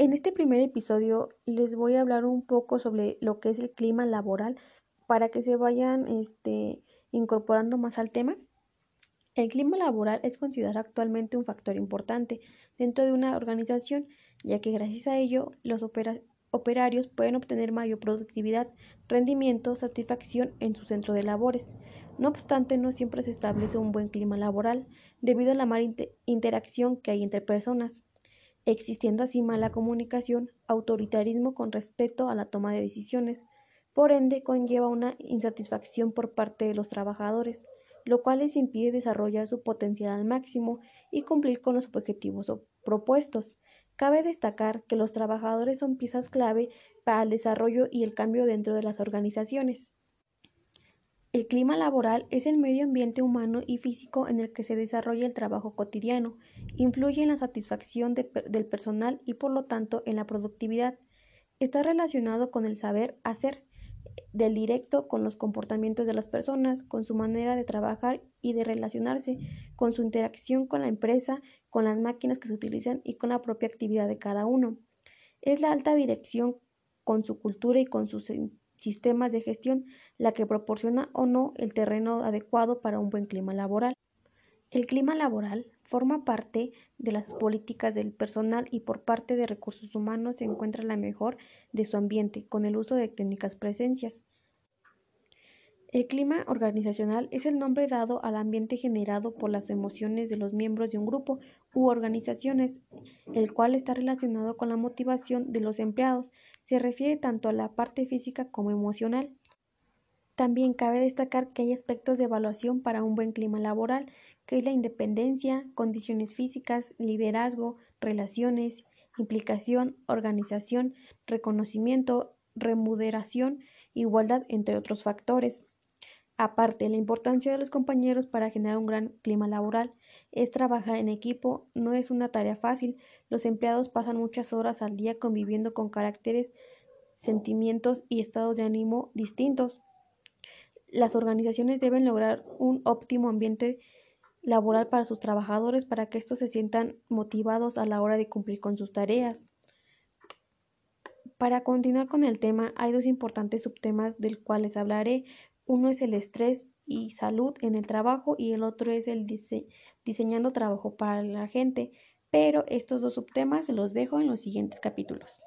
En este primer episodio les voy a hablar un poco sobre lo que es el clima laboral para que se vayan este, incorporando más al tema. El clima laboral es considerado actualmente un factor importante dentro de una organización, ya que gracias a ello los operarios pueden obtener mayor productividad, rendimiento, satisfacción en su centro de labores. No obstante, no siempre se establece un buen clima laboral debido a la mala interacción que hay entre personas, existiendo así mala comunicación, autoritarismo con respecto a la toma de decisiones. Por ende, conlleva una insatisfacción por parte de los trabajadores, lo cual les impide desarrollar su potencial al máximo y cumplir con los objetivos propuestos. Cabe destacar que los trabajadores son piezas clave para el desarrollo y el cambio dentro de las organizaciones. El clima laboral es el medio ambiente humano y físico en el que se desarrolla el trabajo cotidiano, influye en la satisfacción del personal y por lo tanto en la productividad. Está relacionado con el saber hacer del directo con los comportamientos de las personas, con su manera de trabajar y de relacionarse, con su interacción con la empresa, con las máquinas que se utilizan y con la propia actividad de cada uno. Es la alta dirección con su cultura y con sus sistemas de gestión la que proporciona o no el terreno adecuado para un buen clima laboral. El clima laboral forma parte de las políticas del personal y por parte de recursos humanos se encuentra la mejor de su ambiente con el uso de técnicas presencias. El clima organizacional es el nombre dado al ambiente generado por las emociones de los miembros de un grupo u organizaciones, el cual está relacionado con la motivación de los empleados. Se refiere tanto a la parte física como emocional. También cabe destacar que hay aspectos de evaluación para un buen clima laboral, que es la independencia, condiciones físicas, liderazgo, relaciones, implicación, organización, reconocimiento, remuneración, igualdad, entre otros factores. Aparte, la importancia de los compañeros para generar un gran clima laboral es trabajar en equipo, no es una tarea fácil. Los empleados pasan muchas horas al día conviviendo con caracteres, sentimientos y estados de ánimo distintos. Las organizaciones deben lograr un óptimo ambiente laboral para sus trabajadores para que estos se sientan motivados a la hora de cumplir con sus tareas. Para continuar con el tema, hay dos importantes subtemas del cuales hablaré. Uno es el estrés y salud en el trabajo y el otro es el diseñando trabajo para la gente. Pero estos dos subtemas los dejo en los siguientes capítulos.